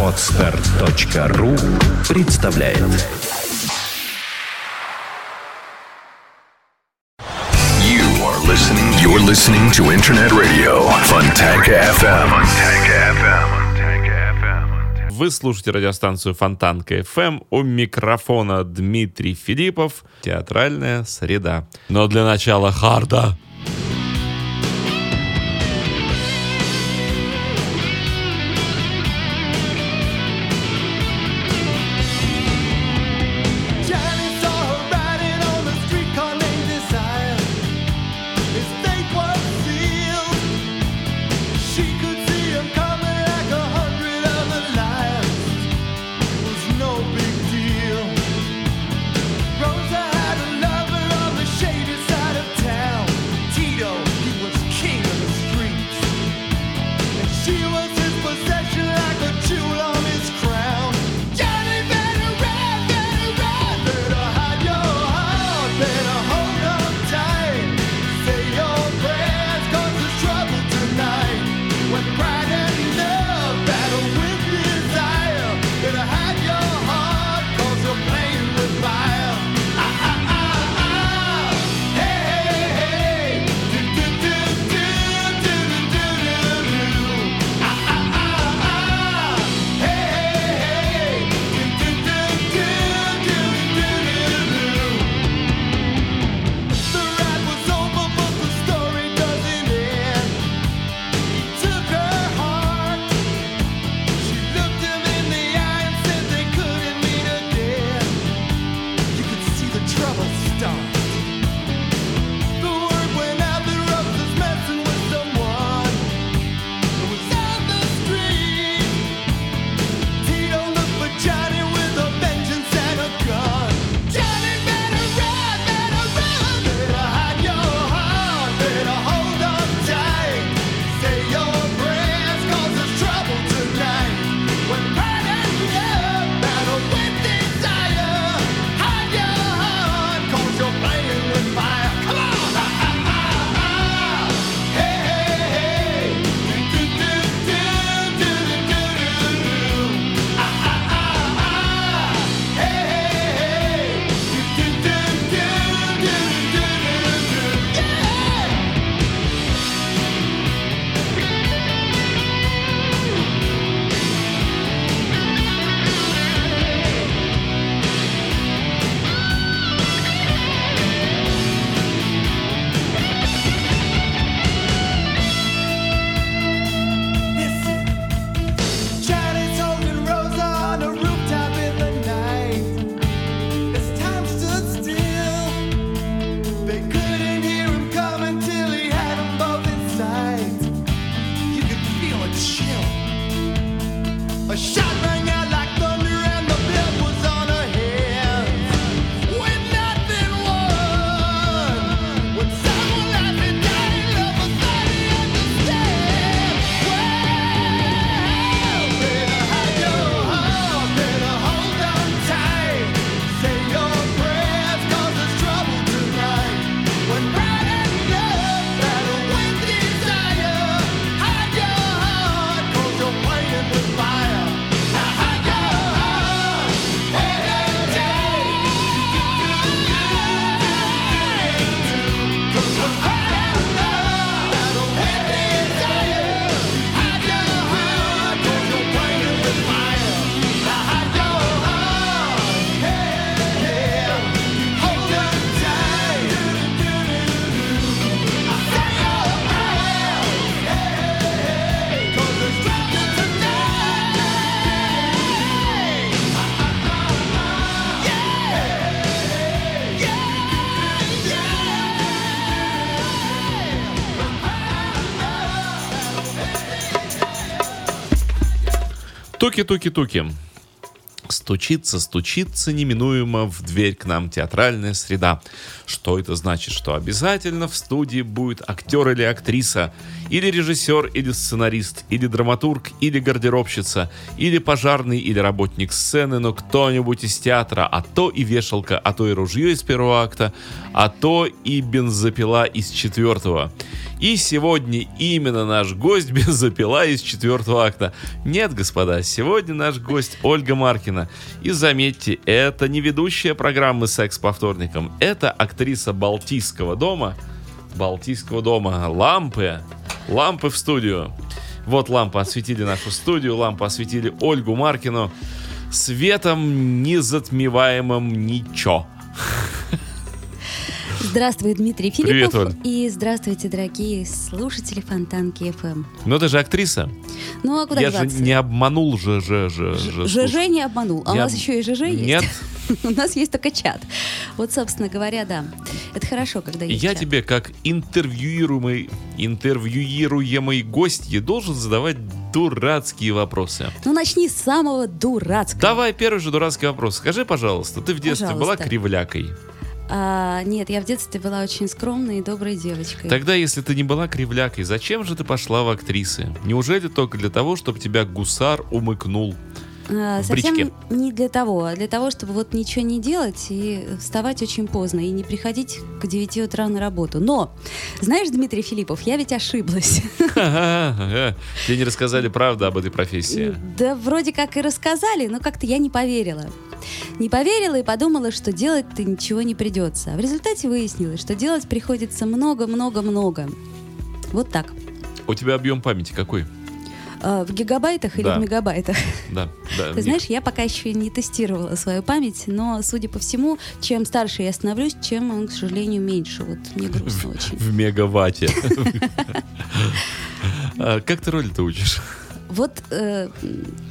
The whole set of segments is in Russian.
Отстар.ру представляет You are listening, you're listening to Internet Radio Funtech FM. FM. Вы слушаете радиостанцию Фонтанка FM. У микрофона Дмитрий Филиппов. Театральная среда. Но для начала харда. Туки-туки-туки. Стучится, стучится неминуемо в дверь к нам театральная среда. Что это значит? Что обязательно в студии будет актер или актриса, или режиссер, или сценарист, или драматург, или гардеробщица, или пожарный, или работник сцены, но кто-нибудь из театра, а то и вешалка, а то и ружье из первого акта, а то и бензопила из четвертого. И сегодня именно наш гость бензопила из четвертого акта. Нет, господа, сегодня наш гость Ольга Маркина. И заметьте, это не ведущая программы «Секс по вторникам», это актриса Балтийского дома, Балтийского дома. «Лампы», лампы в студию. Вот лампы осветили нашу студию, лампы осветили Ольгу Маркину. Светом незатмеваемым ничего. Здравствуй, Дмитрий Привет, Филиппов. Оль. И здравствуйте, дорогие слушатели Фонтанки ФМ. Но ты же актриса. Ну а куда Я же деваться? не обманул же, же, же, же. ЖЖ не обманул. А у нас еще и ЖЖ есть? Нет. У нас есть только чат. Вот, собственно говоря, да. Это хорошо, когда есть Я чат. тебе, как интервьюируемый, интервьюируемый гость, должен задавать дурацкие вопросы. Ну, начни с самого дурацкого. Давай первый же дурацкий вопрос. Скажи, пожалуйста, ты в детстве была Пожалуйста. кривлякой? А, нет, я в детстве была очень скромной и доброй девочкой. Тогда, если ты не была кривлякой, зачем же ты пошла в актрисы? Неужели только для того, чтобы тебя гусар умыкнул? В совсем бричке. не для того, а для того, чтобы вот ничего не делать и вставать очень поздно и не приходить к 9 утра на работу. Но, знаешь, Дмитрий Филиппов, я ведь ошиблась. Тебе не рассказали правду об этой профессии. Да вроде как и рассказали, но как-то я не поверила. Не поверила и подумала, что делать-то ничего не придется. А в результате выяснилось, что делать приходится много-много-много. Вот так. У тебя объем памяти какой? А, в гигабайтах или Да. в мегабайтах? Да, да. Ты знаешь, я пока еще не тестировала свою память, но, судя по всему, чем старше я становлюсь, чем он, к сожалению, меньше. Вот мне грустно очень. В мегаватте. А Как ты роли-то учишь? Вот э,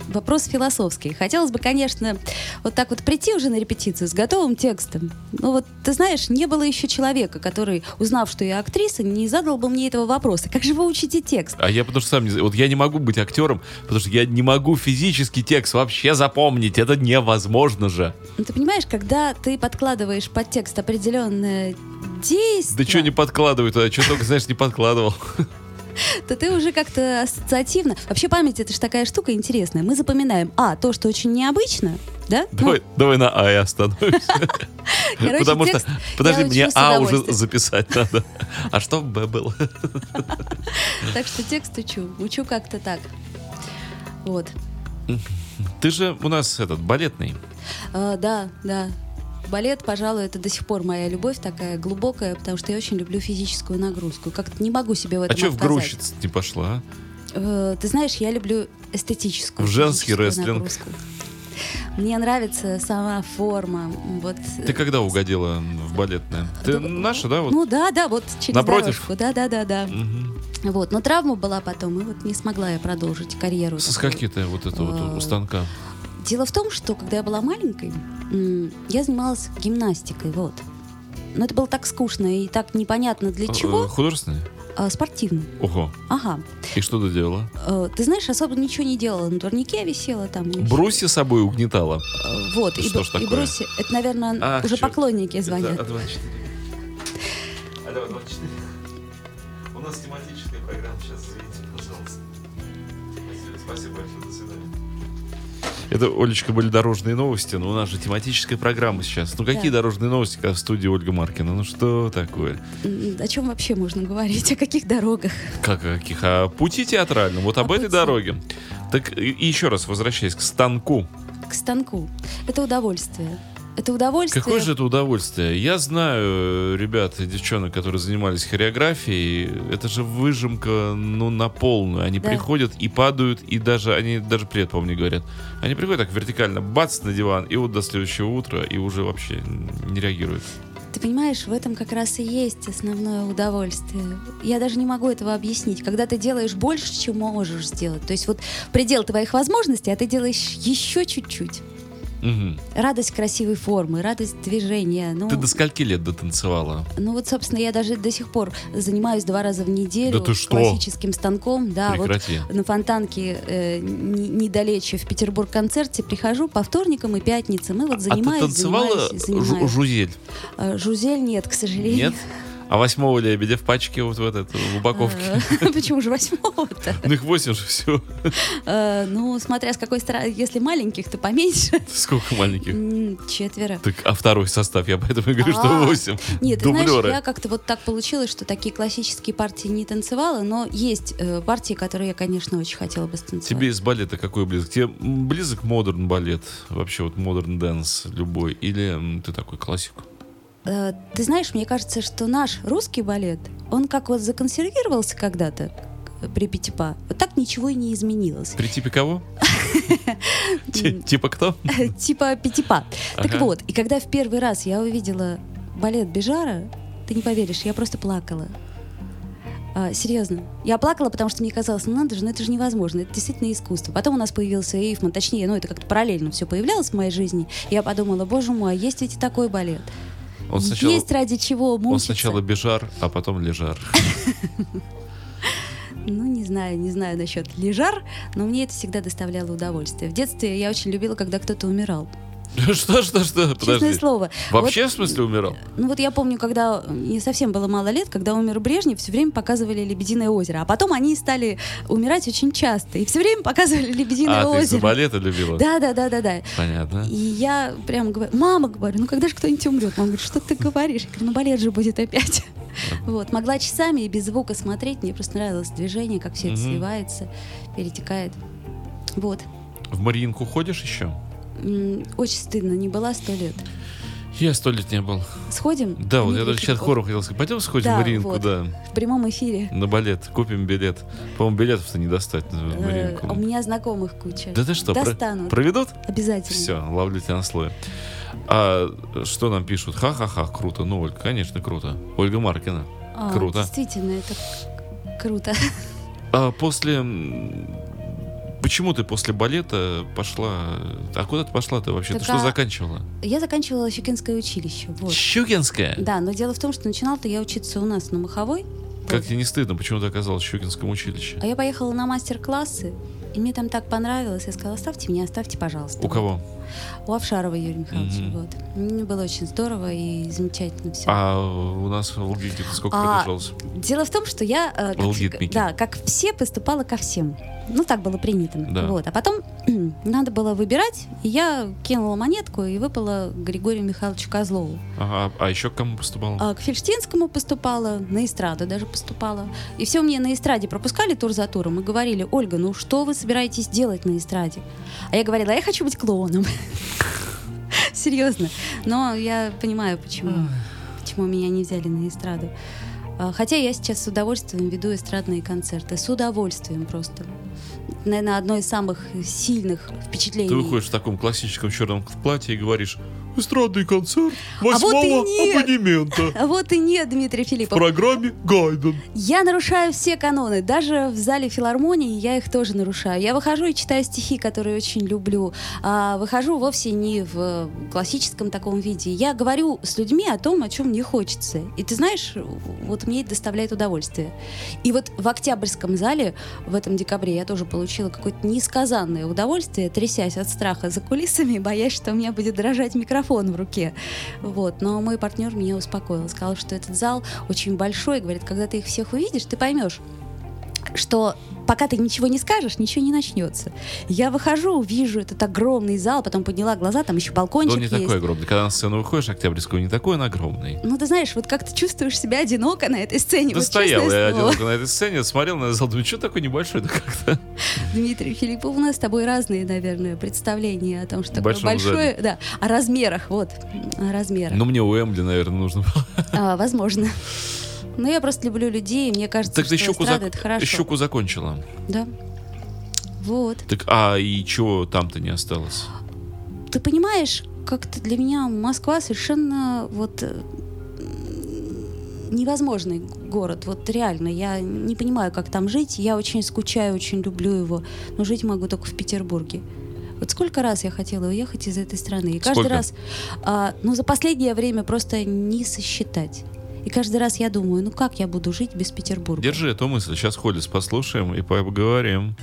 вопрос философский. Хотелось бы, конечно, вот так вот прийти уже на репетицию с готовым текстом. Но вот, ты знаешь, не было еще человека, который, узнав, что я актриса, не задал бы мне этого вопроса. Как же вы учите текст? А я потому что сам не знаю. Вот я не могу быть актером, потому что я не могу физически текст вообще запомнить. Это невозможно же. Ну, ты понимаешь, когда ты подкладываешь под текст определенное действие, Да что не подкладываю туда? Что только, знаешь, не подкладывал. то ты уже как-то ассоциативно... Вообще память это же такая штука интересная. Мы запоминаем, а, то, что очень необычно, да? Ну, Давай, давай на А и остановимся. Короче, Потому что, подожди, я мне А уже записать надо. А что Б было? Так что текст учу. Учу как-то так. Вот. Ты же у нас этот балетный. А, да, да. Балет, пожалуй, это до сих пор моя любовь такая глубокая, потому что я очень люблю физическую нагрузку. Как-то не могу себе в А этом что в грузчиц не пошла? а? Э, Ты знаешь, я люблю эстетическую В женский рестлинг. нагрузку. Мне нравится сама форма. Вот. Ты когда угодила в балетное? Ты Да, наша, да? Вот? Ну да, да, вот через Напротив? дорожку. Да, да, да, да. Мгм. Вот. Но травма была потом, и вот не смогла я продолжить карьеру. Скольки ты вот это вот у Э, станка? Дело в том, что когда я была маленькой, я занималась гимнастикой, вот. Но это было так скучно и так непонятно для Э, чего. Художественный? А, спортивно. Ого. Ага. И что ты делала? Э, Ты знаешь, особо ничего не делала. На турнике висела там. и Брусья собой угнетала. Э, Вот. и, Что б- ж и такое? брусья. Это, наверное, Ах, уже поклонники звонят. Это А24. Алло, 24. У нас тематическая программа сейчас, извините, пожалуйста. Спасибо, спасибо большое. Это, Олечка, были дорожные новости, но у нас же тематическая программа сейчас. Ну какие Да. дорожные новости, когда в студии Ольга Маркина? Ну что такое? О чем вообще можно говорить? О каких дорогах? Как о каких? О пути театральном, вот об О этой пути. дороге. Так и еще раз возвращаясь к станку. К станку. Это удовольствие. Это удовольствие. Какое же это удовольствие? Я знаю э, ребят и девчонок, которые занимались хореографией. Это же выжимка, ну, на полную. Они Да. приходят и падают, и даже, они даже привет, по-моему, не говорят. Они приходят так вертикально, бац, на диван, и вот до следующего утра, и уже вообще не реагируют. Ты понимаешь, в этом как раз и есть основное удовольствие. Я даже не могу этого объяснить. Когда ты делаешь больше, чем можешь сделать. То есть вот предел твоих возможностей, а ты делаешь еще чуть-чуть. Мгм. Радость красивой формы, радость движения. Ну, Ты до скольки лет дотанцевала? ну вот, собственно, я даже до сих пор занимаюсь два раза в неделю Да ты что? классическим станком. Да, Прекрати. вот на фонтанке э, не- недалече в Петербург-концерте прихожу по вторникам и пятницам. И вот занимаюсь, а ты танцевала занимаюсь, занимаюсь. жузель? Э, Жузель нет, к сожалению. Нет? А восьмого лебедя в пачке вот в этот, в упаковке? Э, Почему же восьмого-то? Ну их восемь же все. Э, Ну, смотря с какой стороны. Если маленьких, то поменьше. Сколько маленьких? Четверо. Так, а второй состав, я поэтому и говорю, что А, восемь. Нет, ты знаешь, я как-то вот так получилось, что такие классические партии не танцевала, но есть э, партии, которые я, конечно, очень хотела бы станцевать. Тебе из балета какой близок? Тебе близок модерн балет? Вообще вот modern dance любой? Или ты такой классик? Э, ты знаешь, мне кажется, что наш русский балет, он как вот законсервировался когда-то при Пятипа, вот так ничего и не изменилось. При типе кого? Ти- Типа кто? Типа Пятипа. Так вот, и когда в первый раз я увидела балет Бежара, ты не поверишь, я просто плакала. А, серьезно. Я плакала, потому что мне казалось, ну надо же, ну это же невозможно, это действительно искусство. Потом у нас появился Эйфман, точнее, ну это как-то параллельно все появлялось в моей жизни. Я подумала, боже мой, а есть ведь и такой балет. Он сначала, Есть ради чего он мучиться. сначала бежар, а потом лежар. Ну, не знаю, не знаю насчет лежар, но мне это всегда доставляло удовольствие. В детстве я очень любила, когда кто-то умирал. Что, что, что? Честное Подожди. слово. Вообще, в смысле, умирал? Ну вот я помню, когда мне совсем было мало лет, когда умер Брежнев, все время показывали «Лебединое озеро». А потом они стали умирать очень часто. И все время показывали «Лебединое А, ты из-за озеро». балета любила? Да, да, да, да, да. Понятно. И я прям говорю, мама, говорю, ну когда же кто-нибудь умрет? Мама говорит, что ты говоришь? Я говорю, ну балет же будет опять. Вот, могла часами и без звука смотреть, мне просто нравилось движение, как все это сливается, перетекает. Вот. В Мариинку ходишь еще? Очень стыдно, не была сто лет. Я сто лет не был. Сходим? Да, вот я даже сейчас хору хотел сказать. Пойдем сходим Да, в Мариинку, вот. да. В прямом эфире. На балет. Купим билет. По-моему, билетов-то не достать в Э, Мариинку. У меня знакомых куча. Да ты что, про- Достанут. проведут? Обязательно. Все, ловлю тебя на слое. А что нам пишут? Ха-ха-ха, круто. Ну, Ольга, конечно, круто. Ольга Маркина. А, Круто. Действительно, это круто. А после... Почему ты после балета пошла... А куда ты пошла-то вообще? ты Так, что а- заканчивала? Я заканчивала Щукинское училище. Вот. Щукинская? Да, но дело в том, что начинала-то я учиться у нас на Маховой. Как тебе не стыдно? Почему ты оказалась в Щукинском училище? А я поехала на мастер-классы, и мне там так понравилось. Я сказала, оставьте меня, оставьте, пожалуйста. У кого? У Овшарова Юрия Михайловича. Мгм. Вот. Мне было очень здорово и замечательно все. А у нас в Лгике сколько А, продолжалось? Дело в том, что я, э, как, да, как все, поступала ко всем. Ну, так было принято. Да. Вот. А потом надо было выбирать, и я кинула монетку и выпала Григорию Михайловичу Козлову. Ага, а еще к кому поступал? А к Фельштинскому поступала, на эстраду даже поступала. И все мне на эстраде пропускали тур за туром и говорили, Ольга, ну что вы собираетесь делать на эстраде? А я говорила, я хочу быть клоуном. Серьезно. Но я понимаю, почему, почему меня не взяли на эстраду. А, Хотя я сейчас с удовольствием веду эстрадные концерты. С удовольствием просто. Наверное, одно из самых сильных впечатлений. Ты выходишь в таком классическом черном платье и говоришь эстрадный концерт А вот восьмого абонемента А вот и нет, Дмитрий в Филиппов. программе Гайден. Я нарушаю все каноны. Даже в зале филармонии я их тоже нарушаю. Я выхожу и читаю стихи, которые очень люблю. А выхожу вовсе не в классическом таком виде. Я говорю с людьми о том, о чем мне хочется. И ты знаешь, вот мне это доставляет удовольствие. И вот в Октябрьском зале в этом декабре я тоже получила какое-то несказанное удовольствие, трясясь от страха за кулисами, боясь, что у меня будет дрожать микрофон в руке. Вот. Но мой партнер меня успокоил. Сказал, что этот зал очень большой. Говорит, когда ты их всех увидишь, ты поймешь, что пока ты ничего не скажешь, ничего не начнется. Я выхожу, вижу этот огромный зал, потом подняла глаза, там еще Но балкончик он не есть. такой огромный. Когда на сцену выходишь, Октябрьского, не такой он огромный. Ну, ты знаешь, вот как ты чувствуешь себя одиноко на этой сцене. Да вот стоял я одиноко на этой сцене, смотрел на зал, думаю, что такой небольшой-то как-то. Дмитрий Филиппов, у нас с тобой разные, наверное, представления о том, что такое Большом большое, да, о размерах, вот, о размерах. Ну, мне у Эмбли, наверное, нужно было. А, возможно. Но я просто люблю людей, и мне кажется, Так ты что щуку, эстрада зак- это хорошо. щуку закончила. Да. Вот. Так, а и чего там-то не осталось? Ты понимаешь, как-то для меня Москва совершенно вот э, невозможный город. Вот реально, я не понимаю, как там жить. Я очень скучаю, очень люблю его. Но жить могу только в Петербурге. Вот сколько раз я хотела уехать из этой страны. И каждый Сколько? раз, а, ну, за последнее время просто не сосчитать. И каждый раз я думаю, ну как я буду жить без Петербурга? Держи эту мысль. Сейчас Холлис послушаем и поговорим.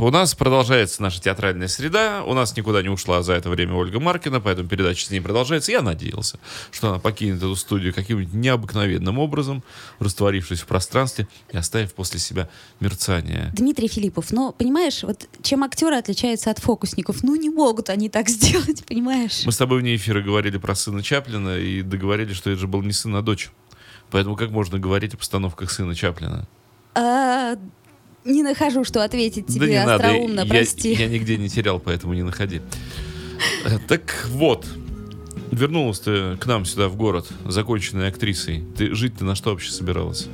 У нас продолжается наша театральная среда. У нас никуда не ушла за это время Ольга Маркина, поэтому передача с ней продолжается. Я надеялся, что она покинет эту студию каким-нибудь необыкновенным образом, растворившись в пространстве и оставив после себя мерцание. Дмитрий Филиппов, но понимаешь, вот чем актеры отличаются от фокусников? Ну не могут они так сделать, понимаешь? Мы с тобой вне эфира говорили про сына Чаплина и договорились, что это же был не сын, а дочь. Поэтому как можно говорить о постановках сына Чаплина? А, не нахожу, что ответить тебе да не надо, остроумно, я, прости. я нигде не терял, поэтому не находи. Э, Так вот, вернулась ты к нам сюда в город, законченной актрисой. Ты жить-то на что вообще собиралась?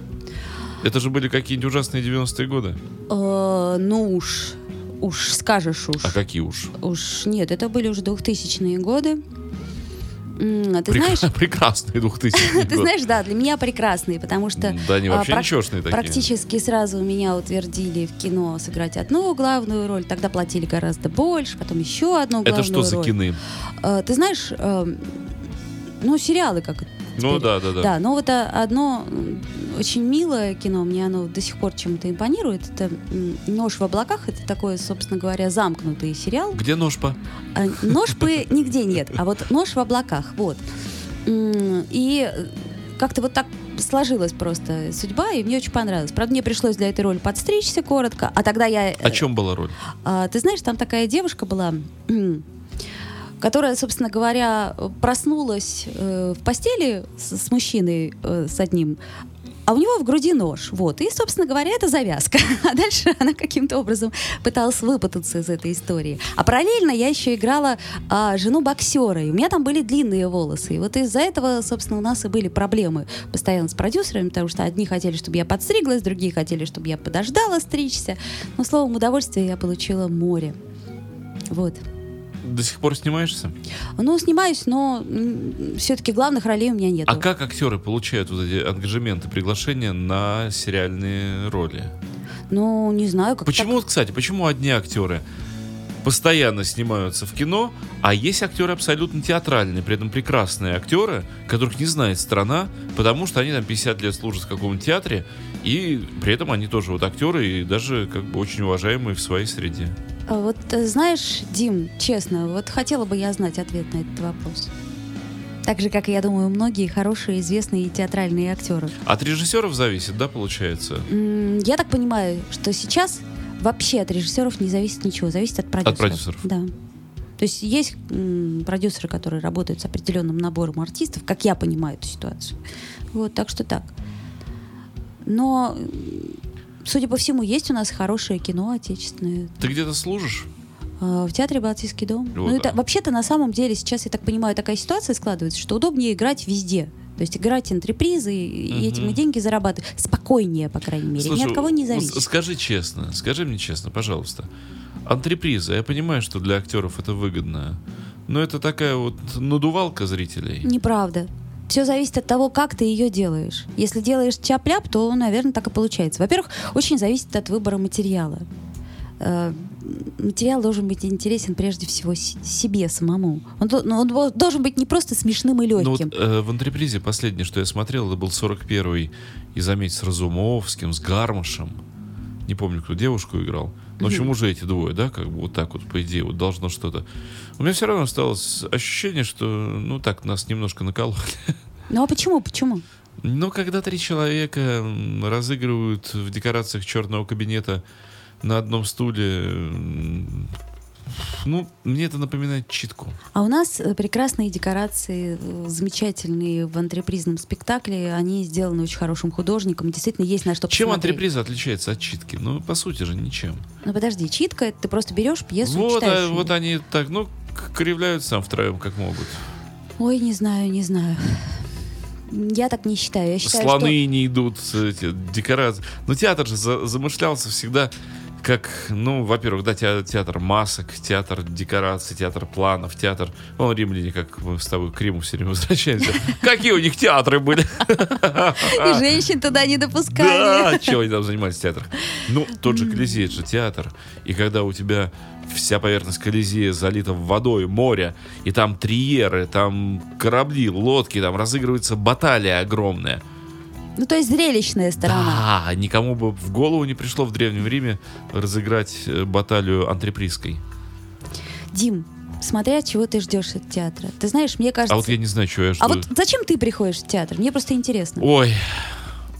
Это же были какие-нибудь ужасные 90-е годы. Э, ну уж, уж скажешь уж. А какие уж? Уж нет, это были уже 2000-е годы. А Ты Прек- знаешь, Прекрасные 2000-е ты знаешь, да, для меня прекрасные, потому что Да, они а, вообще прак- ничешные такие. практически сразу меня утвердили в кино сыграть одну главную роль. Тогда платили гораздо больше, потом еще одну главную Это что за роль. кины? Э, Ты знаешь, э, ну сериалы как Ну да, да, да. Да, но вот а, одно очень милое кино, мне оно до сих пор чем-то импонирует. Это «Нож в облаках». Это такой, собственно говоря, замкнутый сериал. Где ножпа? А, Ножпы нигде нет, а вот «Нож в облаках», вот. И э, как-то вот так сложилась просто судьба, и мне очень понравилось. Правда, мне пришлось для этой роли подстричься коротко, а тогда я... э, О чем была роль? а, ты знаешь, там такая девушка была, которая, собственно говоря, проснулась э, в постели с, с мужчиной, э, с одним, а у него в груди нож. Вот. И, собственно говоря, это завязка. А дальше она каким-то образом пыталась выпутаться из этой истории. А параллельно я еще играла а, жену боксера, и у меня там были длинные волосы. И вот из-за этого, собственно, у нас и были проблемы постоянно с продюсерами, потому что одни хотели, чтобы я подстриглась, другие хотели, чтобы я подождала стричься. Но, словом, удовольствие я получила море. Вот. До сих пор снимаешься? Ну, снимаюсь, но все-таки главных ролей у меня нет. А как актеры получают вот эти ангажементы, приглашения на сериальные роли? Ну, не знаю, как Почему, вот, кстати, почему одни актеры постоянно снимаются в кино, а есть актеры абсолютно театральные, при этом прекрасные актеры, которых не знает страна, потому что они там 50 лет служат в каком-то театре, и при этом они тоже вот актеры и даже как бы очень уважаемые в своей среде. А Вот э, знаешь, Дим, честно, вот хотела бы я знать ответ на этот вопрос. Так же, как и, я думаю, многие хорошие, известные театральные актеры. От режиссеров зависит, да, получается? Я так понимаю, что сейчас вообще от режиссеров не зависит ничего, зависит от продюсеров. продюсеров. Да. То есть есть продюсеры, которые работают с определенным набором артистов, как я понимаю эту ситуацию. Вот, так что так. Но, судя по всему, есть у нас хорошее кино отечественное. Ты где-то служишь? А, В театре Балтийский дом. Вот, ну, это да. вообще-то на самом деле сейчас, я так понимаю, такая ситуация складывается, что удобнее играть везде. То есть играть антрепризы и и этим и деньги зарабатывать. Спокойнее, по крайней мере. Ни Слушай, от кого не зависит. скажи честно, скажи мне честно, пожалуйста. Антреприза, я понимаю, что для актеров это выгодно, но это такая вот надувалка зрителей. Неправда. Все зависит от того, как ты ее делаешь. Если делаешь чап-ляп, то, наверное, так и получается. Во-первых, очень зависит от выбора материала. Э, Материал должен быть интересен прежде всего себе самому. Он, до- ну, он должен быть не просто смешным и Ну вот легким. э, в антрепризе последнее, что я смотрел, это был 41-й, и заметь, с Разумовским, с Гармашем. Не помню, кто девушку играл. Но, в общем, уже эти двое, да, как бы вот так вот, по идее, вот должно что-то. У меня все равно осталось ощущение, что, ну так, нас немножко накололи. Ну а почему? Почему? Но когда три человека разыгрывают в декорациях черного кабинета на одном стуле, ну, мне это напоминает читку. А у нас э, прекрасные декорации, э, замечательные в антрепризном спектакле. Они сделаны очень хорошим художником. Действительно, есть на что Чем посмотреть. антреприза отличается от читки? Ну, по сути же, ничем. Ну подожди, читка, это ты просто берешь пьесу и Вот, читаешь. а, вот они так, ну, кривляются втроем, как могут. Ой, не знаю, не знаю. Я так не считаю. Я считаю, Слоны не идут, эти декорации. Но театр же за- замышлялся всегда как, ну, во-первых, да, те- театр масок, театр декораций, театр планов, театр... Ну, римляне, как мы с тобой к Риму все время возвращаемся. Какие у них театры были? и женщин туда не допускали. Да, чего они там занимались в театрах? Ну, тот же Колизей, это же театр. И когда у тебя вся поверхность Колизея залита водой, море, и там триеры, там корабли, лодки, там разыгрывается баталия огромная. Ну, то есть зрелищная сторона. Да, никому бы в голову не пришло в Древнем Риме разыграть э, баталию антрепризской. Дим, смотря чего ты ждешь от театра. Ты знаешь, мне кажется... А вот я не знаю, чего я жду. А вот зачем ты приходишь в театр? Мне просто интересно. Ой,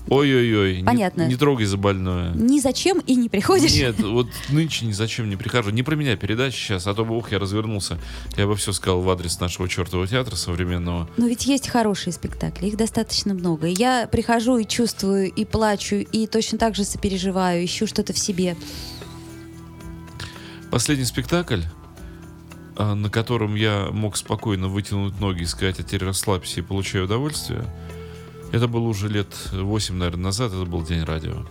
ой-ой-ой. не- Понятно. Не, трогай за больное. Ни зачем и не приходишь. Нет, вот нынче ни зачем не прихожу. Не про меня передача сейчас, а то бы, ух, я развернулся. Я бы все сказал в адрес нашего чертового театра современного. Но ведь есть хорошие спектакли, их достаточно много. Я прихожу и чувствую, и плачу, и точно так же сопереживаю, ищу что-то в себе. Последний спектакль, а, на котором я мог спокойно вытянуть ноги и сказать, а теперь расслабься и получай удовольствие, это было уже лет 8, наверное, назад, это был День радио.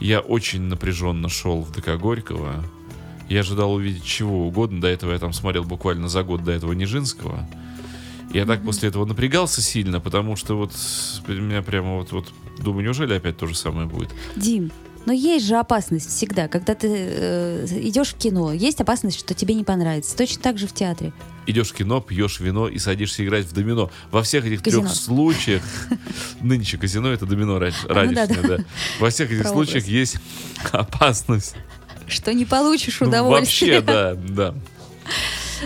Я очень напряженно шел в ДК Горького. Я ожидал увидеть чего угодно. До этого я там смотрел буквально за год до этого Нижинского. Я так после этого напрягался сильно, потому что вот меня прямо вот, вот думаю, неужели опять то же самое будет? Дим, но есть же опасность всегда, когда ты э, идешь в кино, есть опасность, что тебе не понравится. Точно так же в театре. Идешь в кино, пьешь вино и садишься играть в домино. Во всех этих Казино. трех случаях, нынче казино это домино раньше, ну раньше, да, да. Во всех этих случаях есть опасность. Что не получишь Ну, удовольствия. вообще, да, да.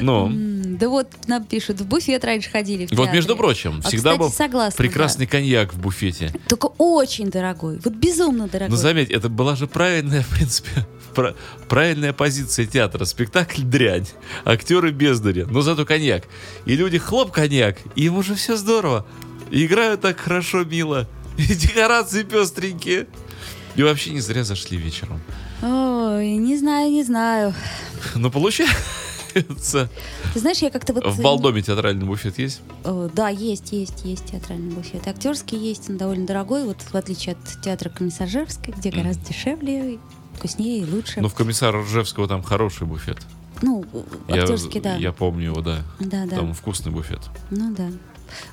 М, Да вот нам пишут, в буфет раньше ходили в вот между прочим, А, всегда кстати, был согласна, прекрасный коньяк в буфете. да. Только очень дорогой. Вот безумно дорогой. Но заметь, это была же правильная, в принципе, пра- правильная позиция театра. Спектакль дрянь, актеры бездари, но зато коньяк. И люди хлоп коньяк, и им уже все здорово. И играют так хорошо, мило. И декорации пестренькие. И вообще не зря зашли вечером. Ой, не знаю, не знаю. Но получается... Ты знаешь, я как-то вот... В Балдоме театральный буфет есть? Э, Да, есть, есть, есть театральный буфет. Актерский есть, он довольно дорогой, вот в отличие от театра Комиссаржевской, где гораздо дешевле, вкуснее и лучше. Ну, в комиссара Ржевского там хороший буфет. Ну, Я- актерский, да. Я помню его, да. Да, да. Там вкусный буфет. Ну да.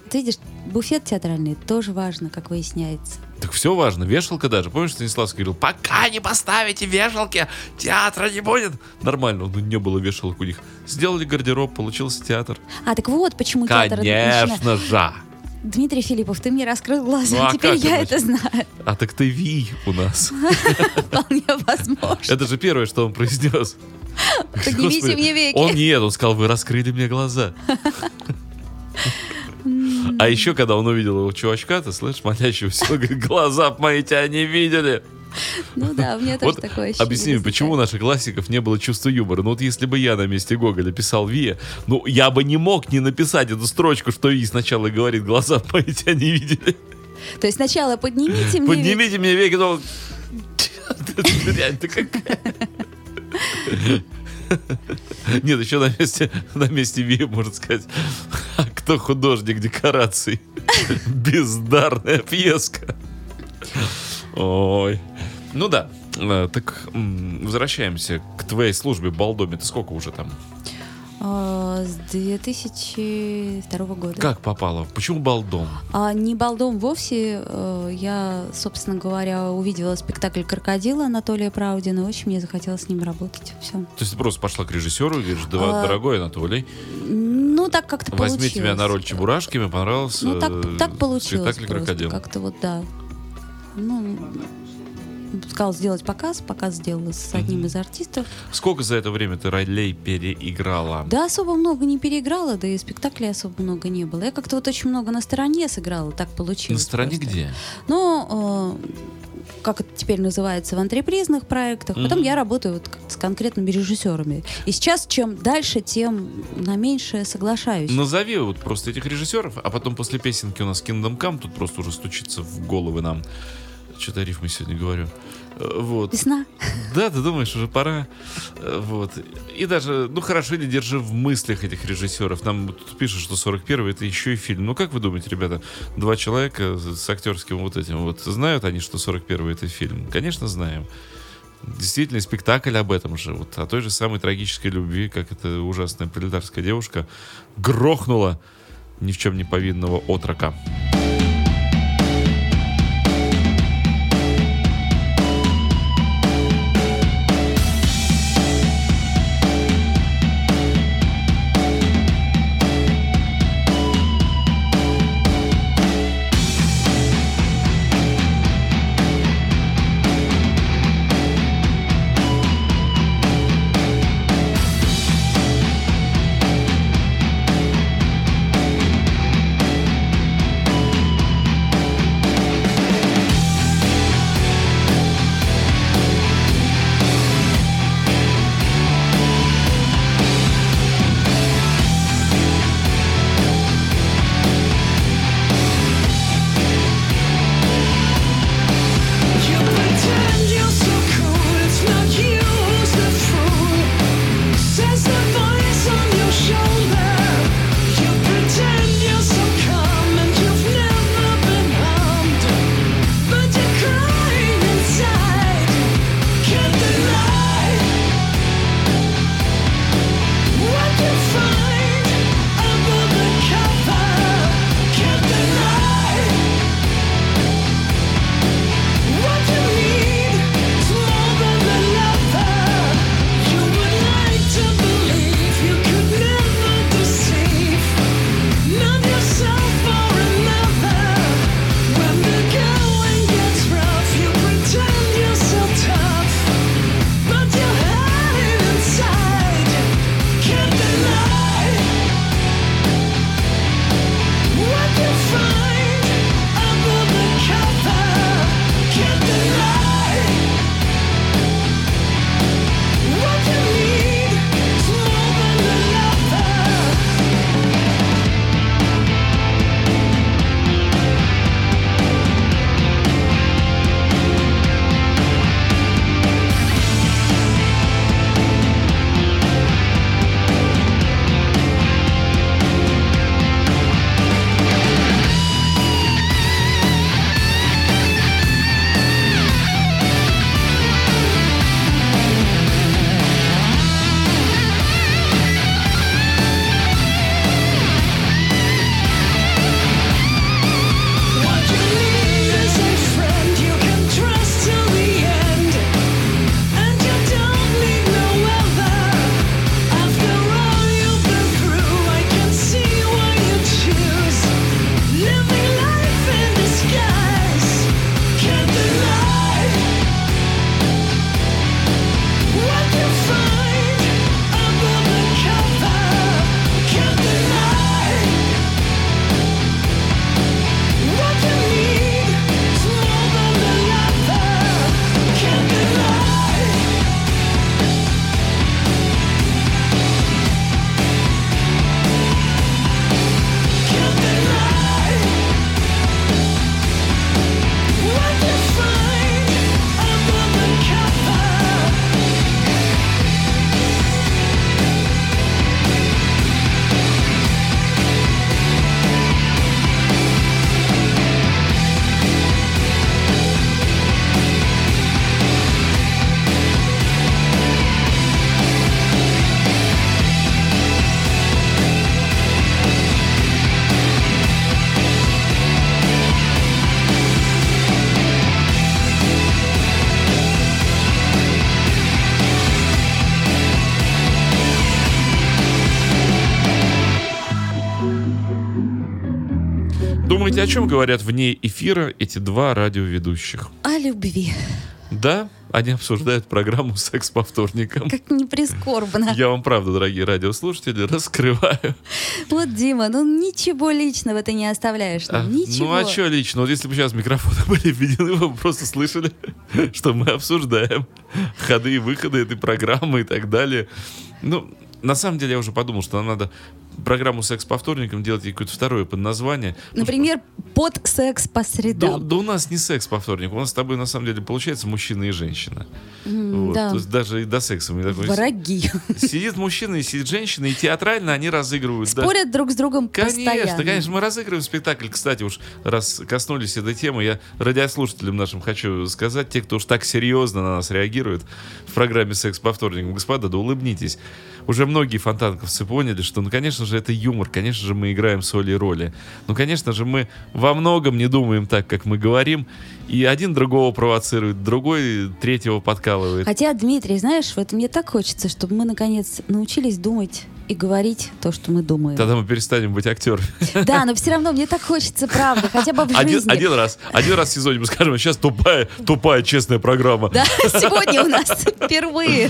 Вот видишь, буфет театральный тоже важно, как выясняется. Так все важно. Вешалка даже. Помнишь, Станиславский говорил, пока не поставите вешалки, театра не будет. Нормально, ну не было вешалок у них. Сделали гардероб, получился театр. А, так вот, почему театр начина- Конечно же. Дмитрий Филиппов, ты мне раскрыл глаза, Ну, а теперь я это знаю. А так ты Ви у нас. Вполне возможно. Это же первое, что он произнес. Поднимите мне веки. Он нет, он сказал, вы раскрыли мне глаза. А еще, когда он увидел его чувачка, ты слышишь, молящегося, говорит, глаза мои тебя не видели. Ну да, у меня тоже Вот такое ощущение. объясни мне, почему у наших классиков не было чувства юмора? Ну вот если бы я на месте Гоголя писал Вия, ну я бы не мог не написать эту строчку, что Ви сначала говорит, глаза мои тебя не видели. То есть сначала поднимите мне. Поднимите мне веки, но... Реально, ты какая? Нет, еще на месте, на месте Ви можно сказать, а кто художник декораций? Бездарная пьеска. Ой. Ну да. Э, Так возвращаемся к твоей службе в Балдоме. Ты сколько уже там? А, С 2002 года. Как попало? Почему Балдом? А не балдом вовсе. э, Я, собственно говоря, увидела спектакль «Крокодила» Анатолия Праудина. Очень мне захотелось с ним работать. Все. То есть ты просто пошла к режиссеру и говоришь, «Да, А, дорогой Анатолий, Ну, так как-то возьми получилось. тебя на роль Чебурашки, мне понравился Ну, так, э, так получилось спектакль. «Крокодил». Как-то вот, да. Ну, сказал сделать показ. Показ сделала с одним из артистов. Сколько за это время ты ролей переиграла? Да, особо много не переиграла, да и спектаклей особо много не было. Я как-то вот очень много на стороне сыграла, так получилось. На стороне просто. где? Ну, э, как это теперь называется, в антрепризных проектах. Потом я работаю вот с конкретными режиссерами. И сейчас чем дальше, тем на меньшее соглашаюсь. Назови вот просто этих режиссеров, а потом после песенки у нас Kingdom Come тут просто уже стучится в головы нам. Что-то рифмы сегодня говорю. Э, Вот. Весна. Да, ты думаешь, уже пора. Э, Вот. И даже, ну хорошо, или держи в мыслях этих режиссеров. Нам тут пишут, что 41 это еще и фильм. Ну как вы думаете, ребята, два человека с актерским вот этим вот, знают они, что 41 это фильм? Конечно, знаем. Действительно, спектакль об этом же. Вот о той же самой трагической любви, как эта ужасная пролетарская девушка грохнула ни в чем не повинного отрока. О чем говорят вне эфира эти два радиоведущих? О любви. Да, они обсуждают программу «Секс по вторникам». Как не прискорбно. Я вам правда, дорогие радиослушатели, раскрываю. Вот, Дима, ну ничего личного ты не оставляешь А, нам. Ничего. Ну а что лично? Вот если бы сейчас микрофоны были введены, вы бы просто слышали, что мы обсуждаем ходы и выходы этой программы и так далее. Ну, на самом деле я уже подумал, что нам надо программу «Секс по вторникам» делать ей какое-то второе подназвание. Например, под секс по Да, средам. да у нас не секс по вторникам, у нас с тобой на самом деле получается мужчина и женщина. М, Вот, да. То есть даже и до секса. мы такой- Враги. Сидит мужчина и сидит женщина, и театрально они разыгрывают. да. Спорят друг с другом Конечно, постоянно. конечно, мы разыгрываем спектакль. Кстати, уж раз коснулись этой темы, я радиослушателям нашим хочу сказать, те, кто уж так серьезно на нас реагирует в программе «Секс по вторникам», господа, да улыбнитесь. Уже многие фонтанковцы поняли, что, ну, конечно же, это юмор, конечно же, мы играем соли и роли. Ну, конечно же, мы во многом не думаем так, как мы говорим, и один другого провоцирует, другой третьего подкалывает. Хотя, Дмитрий, знаешь, вот мне так хочется, чтобы мы наконец научились думать и говорить то, что мы думаем. Тогда мы перестанем быть актерами. Да, но все равно мне так хочется, правда, хотя бы в Один, жизни. один раз, один раз в сезоне мы скажем, сейчас тупая, тупая, честная программа. Да, сегодня у нас впервые.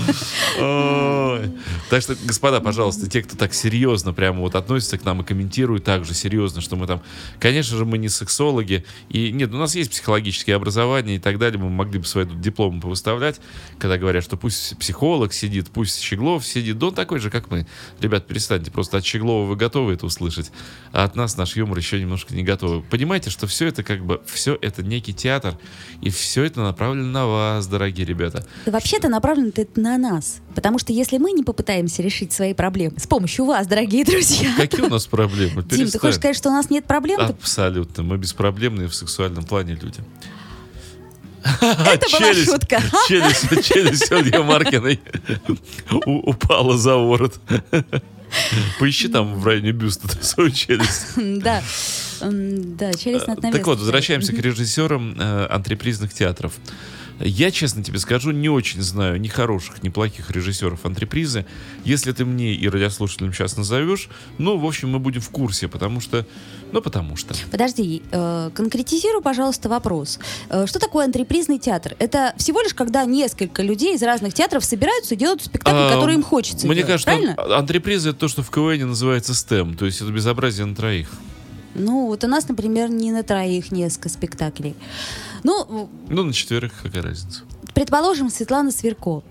Так что, господа, пожалуйста, те, кто так серьезно прямо вот относится к нам и комментирует так же серьезно, что мы там, конечно же, мы не сексологи, и нет, у нас есть психологические образования и так далее, мы могли бы свои дипломы повыставлять, когда говорят, что пусть психолог сидит, пусть Щеглов сидит, да он такой же, как мы. Ребят, перестаньте, просто от Щеглова вы готовы это услышать, а от нас наш юмор еще немножко не готовы. Понимаете, что все это как бы, все это некий театр, и все это направлено на вас, дорогие ребята. Вообще-то направлено это на нас. Потому что если мы не попытаемся решить свои проблемы с помощью вас, дорогие друзья. Какие у нас проблемы? Дим, ты хочешь сказать, что у нас нет проблем? Абсолютно. Мы беспроблемные в сексуальном плане люди. Это была шутка. Челюсть, челюсть Ольги Маркиной упала за ворот. Поищи там в районе бюста свою челюсть. Да. Да, челюсть над Так вот, возвращаемся к режиссерам э, антрепризных театров. Я, честно тебе скажу, не очень знаю ни хороших, ни плохих режиссеров антрепризы. Если ты мне и радиослушателям сейчас назовешь, ну, в общем, мы будем в курсе, потому что... Ну, потому что... Подожди, э, конкретизируй, пожалуйста, вопрос. Э, что такое антрепризный театр? Это всего лишь когда несколько людей из разных театров собираются и делают спектакль, А, который им хочется Мне делать, кажется, правильно? ан- антреприза это то, что в КВН называется стем, то есть это безобразие на троих. Ну, вот у нас, например, не на троих несколько спектаклей. Ну, Ну, на четверых какая разница. предположим, Светлана Сверко,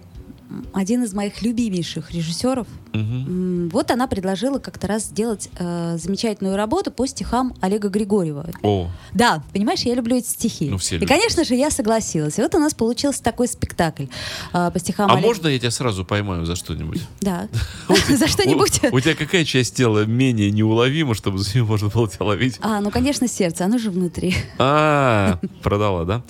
один из моих любимейших режиссеров, М, Вот она предложила как-то раз сделать э, замечательную работу по стихам Олега Григорьева. О, Да, понимаешь, я люблю эти стихи. Ну, все И, любят. конечно же, я согласилась. И вот у нас получился такой спектакль э, по стихам а Олега. можно я тебя сразу поймаю за что-нибудь? Да. За что-нибудь. У, тебя какая часть тела менее неуловима, чтобы за нее можно было тебя ловить? А, ну, конечно, сердце, оно же внутри. А, продала, да?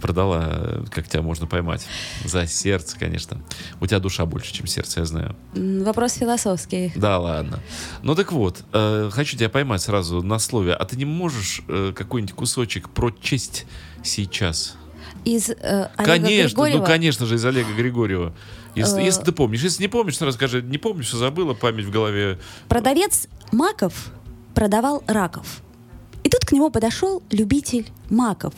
Продала, э, как тебя можно поймать. За сердце, конечно. У тебя душа больше, чем сердце, я знаю. М, Вопрос философский. Да, ладно. Ну так вот, э, хочу тебя поймать сразу на слове. А ты не можешь э, какой-нибудь кусочек прочесть сейчас? Из э, Олега конечно, Григорьева. ну конечно же, из Олега Григорьева. Если, Э. если ты помнишь. Если не помнишь, сразу скажи, не помнишь, забыла, память в голове. Продавец маков продавал раков. И тут к нему подошел любитель маков.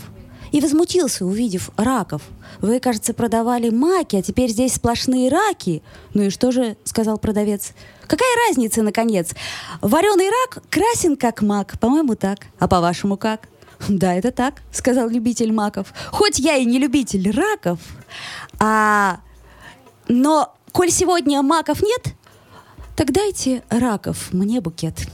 И возмутился, увидев раков. Вы, кажется, продавали маки, а теперь здесь сплошные раки. Ну и что же, сказал продавец. Какая разница, наконец? Вареный рак красен, как мак. По-моему, так. А по-вашему, как? Да, это так, сказал любитель маков. Хоть я и не любитель раков, а... Но, коль сегодня маков нет, так дайте раков мне букет.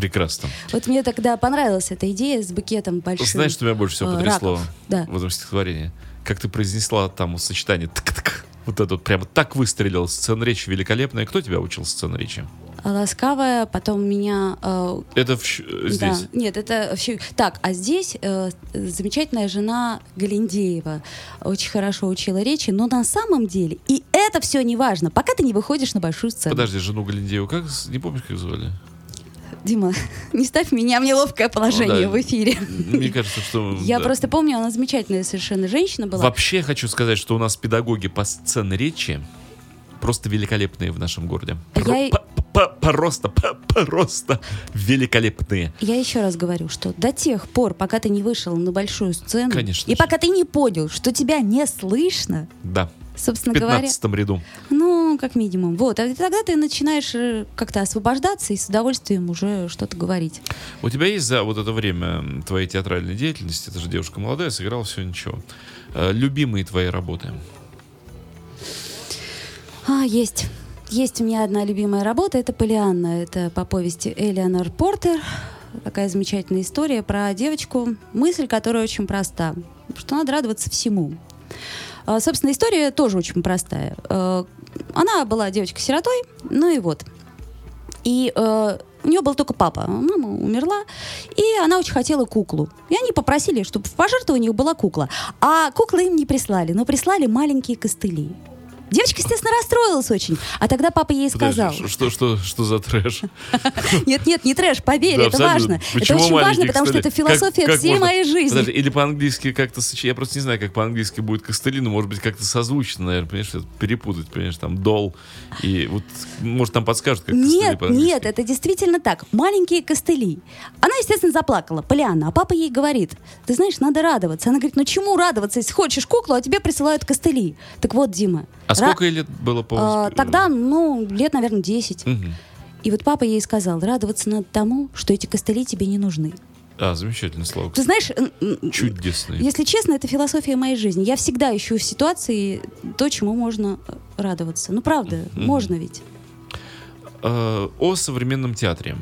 Прекрасно. Вот мне тогда понравилась эта идея с букетом большим. Знаешь, что меня больше всего э, потрясло раков. Да. в этом стихотворении? Как ты произнесла там сочетание тк-тк. Вот это вот прямо так выстрелил. Сцена речи великолепная. Кто тебя учил сцену речи? А Ласкавая, потом меня... э, Это в э, да, здесь. нет, это вообще... Так, а здесь э, замечательная жена Галиндеева очень хорошо учила речи, но на самом деле, и это все не важно, пока ты не выходишь на большую сцену. Подожди, жену Галиндееву как? Не помнишь, как звали? Дима, не ставь меня в неловкое положение Ну да. в эфире. Мне кажется, что... Я да. просто помню, она замечательная совершенно женщина была. Вообще хочу сказать, что у нас педагоги по сцене речи просто великолепные в нашем городе. Я п- по- просто, просто великолепные. Я еще раз говорю, что до тех пор, пока ты не вышел на большую сцену, Конечно и же. пока ты не понял, что тебя не слышно, Да. собственно В говоря, 15 ряду. ну, как минимум. Вот, а тогда ты начинаешь э, как-то освобождаться и с удовольствием уже что-то говорить. У тебя есть за вот это время твоей театральной деятельности, ты же девушка молодая, сыграла все ничего. Э, Любимые твои работы? А, есть. Есть у меня одна любимая работа, это «Полианна». Это по повести Элеонор Портер. Такая замечательная история про девочку, мысль которая очень проста, что надо радоваться всему. А, собственно, история тоже очень простая. Она была девочкой-сиротой, ну и вот. И э, у нее был только папа. Мама умерла, и она очень хотела куклу. И они попросили, чтобы в пожертвованиях была кукла. А куклы им не прислали, но прислали маленькие костыли. Девочка, естественно, расстроилась очень. А тогда папа ей Подожди, сказал... ш- что, что, что за трэш? Нет, нет, не трэш, поверь, это важно. Это очень важно, потому что это философия всей моей жизни. Подожди, или по-английски как-то Я просто не знаю, как по-английски будет костыли, но может быть как-то созвучно, наверное, понимаешь, перепутать, понимаешь, там дол и вот, может, там подскажут, как Нет, нет, это действительно так. Маленькие костыли. Она, естественно, заплакала, Полианна, а папа ей говорит, ты знаешь, надо радоваться. Она говорит, ну чему радоваться, если хочешь куклу, а тебе присылают костыли. Так вот, Дима. А сколько ей лет было по а, Тогда, ну, лет, наверное, 10. Мгм. И вот папа ей сказал, радоваться надо тому, что эти костыли тебе не нужны. А, замечательное слово. Ты знаешь, Чудесный. если честно, это философия моей жизни. Я всегда ищу в ситуации то, чему можно э, радоваться. Ну, правда, можно ведь. Э, О современном театре.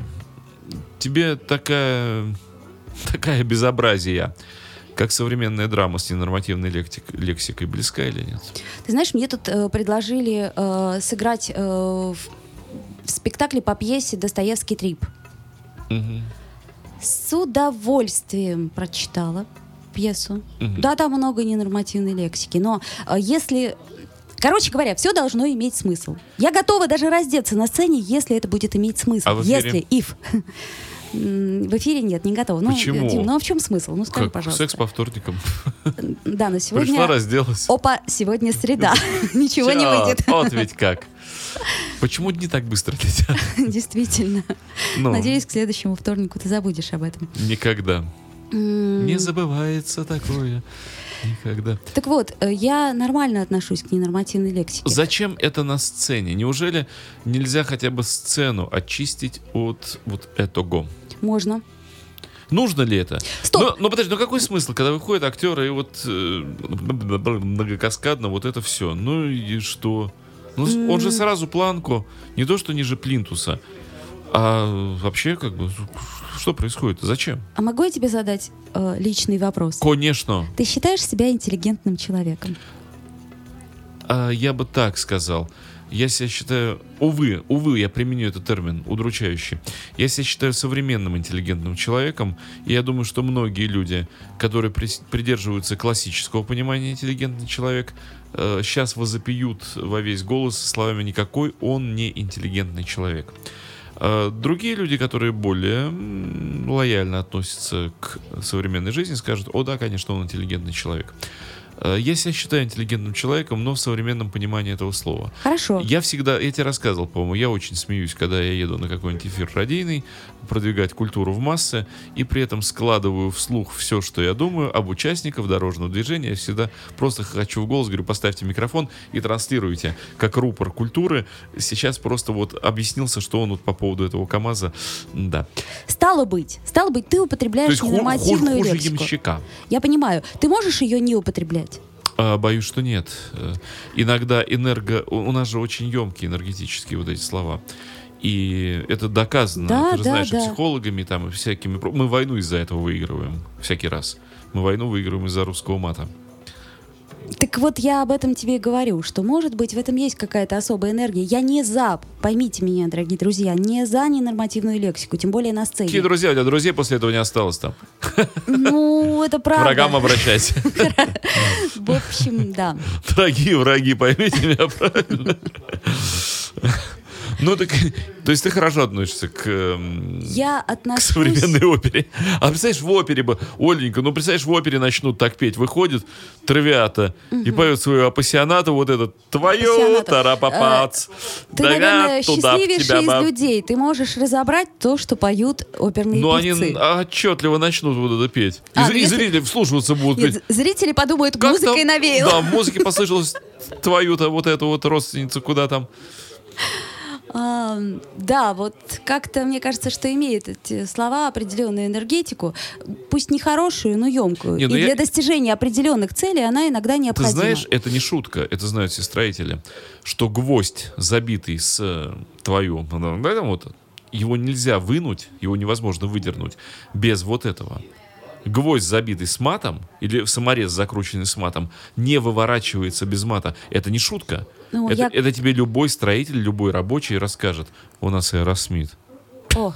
Тебе такая, такая безобразие, как современная драма с ненормативной лектик- лексикой, близка или нет? Ты знаешь, мне тут э, предложили э, сыграть э, в, в спектакле по пьесе Достоевский Трип. Мгм. С удовольствием прочитала пьесу. Мгм. Да, там много ненормативной лексики, но э, если... Короче говоря, все должно иметь смысл. Я готова даже раздеться на сцене, если это будет иметь смысл. А? Если, if. В эфире нет, не готова. Ну, Почему? Дим, ну а в чем смысл? Ну скажи, Как пожалуйста. секс по вторникам. Да, на сегодня... Пришла, разделась. Опа, сегодня среда. Ничего не выйдет. Вот ведь как. Почему дни так быстро летят? Действительно. Ну, Надеюсь, к следующему вторнику ты забудешь об этом. Никогда. Не забывается такое. Никогда. Так вот, э, я нормально отношусь к ненормативной лексике. Зачем это на сцене? Неужели нельзя хотя бы сцену очистить от вот этого? Можно. Нужно ли это? Стоп! Ну, ну, подожди, ну какой смысл, когда выходят актеры и вот э, многокаскадно вот это все? Ну и что? Ну, с- он же сразу планку, не то что ниже плинтуса, а вообще как бы что происходит? Зачем? А могу я тебе задать э, личный вопрос? Конечно. Ты считаешь себя интеллигентным человеком? А, я бы так сказал. Я себя считаю, увы, увы, я применю этот термин, удручающий. Я себя считаю современным интеллигентным человеком, и я думаю, что многие люди, которые прис- придерживаются классического понимания интеллигентный человек, сейчас возопьют во весь голос словами «никакой он не интеллигентный человек». А Другие люди, которые более лояльно относятся к современной жизни, скажут, о да, конечно, он интеллигентный человек. Э, Я себя считаю интеллигентным человеком, но в современном понимании этого слова. Хорошо. Я всегда, я тебе рассказывал, по-моему, я очень смеюсь, когда я еду на какой-нибудь эфир радийный, продвигать культуру в массы, и при этом складываю вслух все, что я думаю об участниках дорожного движения. Я всегда просто хочу в голос, говорю, поставьте микрофон и транслируйте, как рупор культуры. Сейчас просто вот объяснился, что он вот по поводу этого КАМАЗа, да. Стало быть, стало быть, ты употребляешь ху- хуже, ненормативную хуже лексику. ямщика. Я понимаю. Ты можешь ее не употреблять? А, боюсь, что нет. Э, Иногда энерго... У нас же очень емкие энергетические вот эти слова. И это доказано, Да, ты же да, знаешь, да. психологами там и всякими... Мы войну из-за этого выигрываем всякий раз. Мы войну выигрываем из-за русского мата. Так вот, я об этом тебе и говорю, что, может быть, в этом есть какая-то особая энергия. Я не за, поймите меня, дорогие друзья, не за ненормативную лексику, тем более на сцене. Какие друзья? У тебя друзей после этого не осталось там. Ну, это К правда. врагам обращайся. В общем, да. Дорогие враги, поймите меня правильно. Ну, так, то есть ты хорошо относишься к, эм, Я к отношусь... современной опере. А представляешь, в опере бы, Оленька, ну, представляешь, в опере начнут так петь. Выходит травиата и поет свою апассионату, вот этот «Твою тарапапац». Ты, да наверное, счастливейший из б». людей. Ты можешь разобрать то, что поют оперные Ну, они певцы. отчетливо начнут вот это петь. И, А, и если- зрители вслушиваться будут. Нет, зрители подумают, «Как музыкой там?» навеял. Да, в музыке послышалось твою-то вот эту вот родственницу, куда там. А, да, вот как-то мне кажется, что имеют эти слова определенную энергетику, пусть не хорошую, но емкую. Не, ну И я- для достижения определенных целей она иногда Ты необходима. знаешь, это не шутка, это знают все строители, что гвоздь, забитый с э, твою, ну, вот, его нельзя вынуть, его невозможно выдернуть без вот этого. Гвоздь, забитый с матом, или саморез, закрученный с матом, не выворачивается без мата. Это не шутка. Ну, это, я- это тебе любой строитель, любой рабочий расскажет. У нас Аэросмит. О,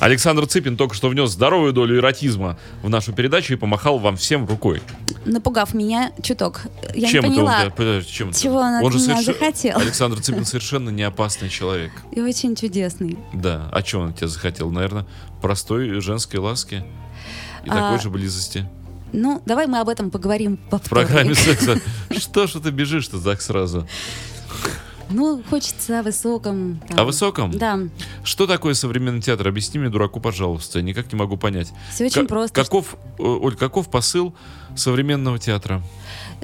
Александр Цыпин только что внес здоровую долю эротизма в нашу передачу и помахал вам всем рукой. Напугав меня чуток. Я чем не это он, поняла. да, чем чего он от меня совершен- захотел. Александр Цыпин совершенно не опасный человек. И очень чудесный. Да. А что он тебя захотел? Наверное, простой женской ласки и А, такой же близости. Ну, давай мы об этом поговорим во В программе секса. Что ж ты бежишь-то так сразу? Ну, хочется о высоком. там. О высоком? Да. Что такое современный театр? Объясни мне, дураку, пожалуйста. Я никак не могу понять. Все очень Ка- просто. Каков, э, Оль, каков посыл современного театра?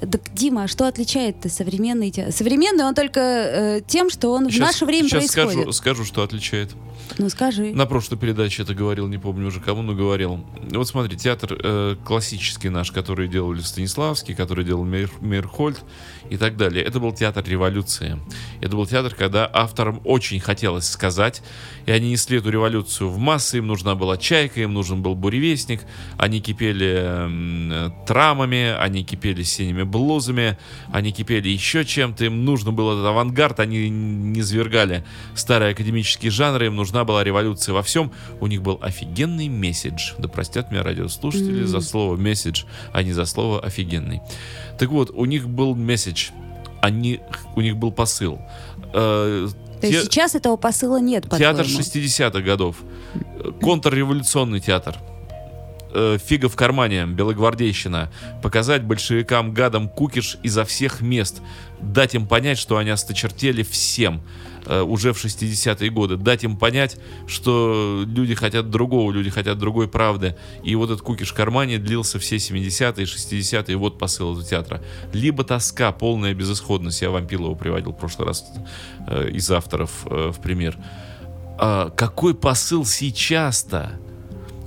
Так, Дима, а что отличает современный театр? Современный он только э, тем, что он в Щас- наше время щас происходит. скажу, скажу, что отличает. Ну, скажи. На прошлой передаче это говорил, не помню уже кому, но говорил. Вот смотри, театр э, классический наш, который делали Станиславский, который делал Мейр- Мейерхольд и так далее. Это был театр революции. Это был театр, когда авторам очень хотелось сказать, и они несли эту революцию в массы. Им нужна была чайка, им нужен был буревестник. Они кипели э, трамами, они кипели синими блузами, они кипели еще чем-то. Им нужно был этот авангард, они не свергали старые академические жанры, им нужна была революция во всем. У них был офигенный месседж. Да простят меня радиослушатели за слово месседж, а не за слово офигенный. Так вот, у них был месседж, они, у них был посыл. Э, То есть сейчас этого посыла нет, Театр по-твоему? 60-х годов. Контрреволюционный театр. Э, Фига в кармане, белогвардейщина. Показать большевикам, гадам кукиш изо всех мест. Дать им понять, что они осточертели всем э, уже в 60-е годы. Дать им понять, что люди хотят другого, люди хотят другой правды. И вот этот кукиш в кармане длился все 70-е, 60-е. Вот посыл этого театра. Либо тоска, полная безысходность. Я Вампилова приводил в прошлый раз э, из авторов в пример. А какой посыл сейчас-то?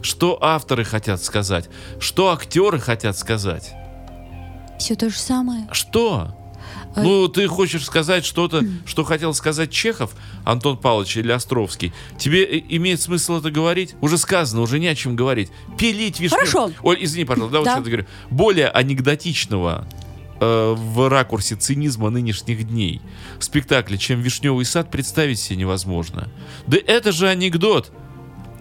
Что авторы хотят сказать? Что актеры хотят сказать? Все то же самое. Что? А- Ну, ты хочешь сказать что-то, что хотел сказать Чехов, Антон Павлович или Островский? Тебе э, имеет смысл это говорить? Уже сказано, уже не о чем говорить. Пилить вишню. Хорошо. Ой, извини, пожалуйста, да, вот Да. что я говорю. Более анекдотичного э, в ракурсе цинизма нынешних дней спектакля, чем «Вишневый сад», представить себе невозможно. Да это же анекдот.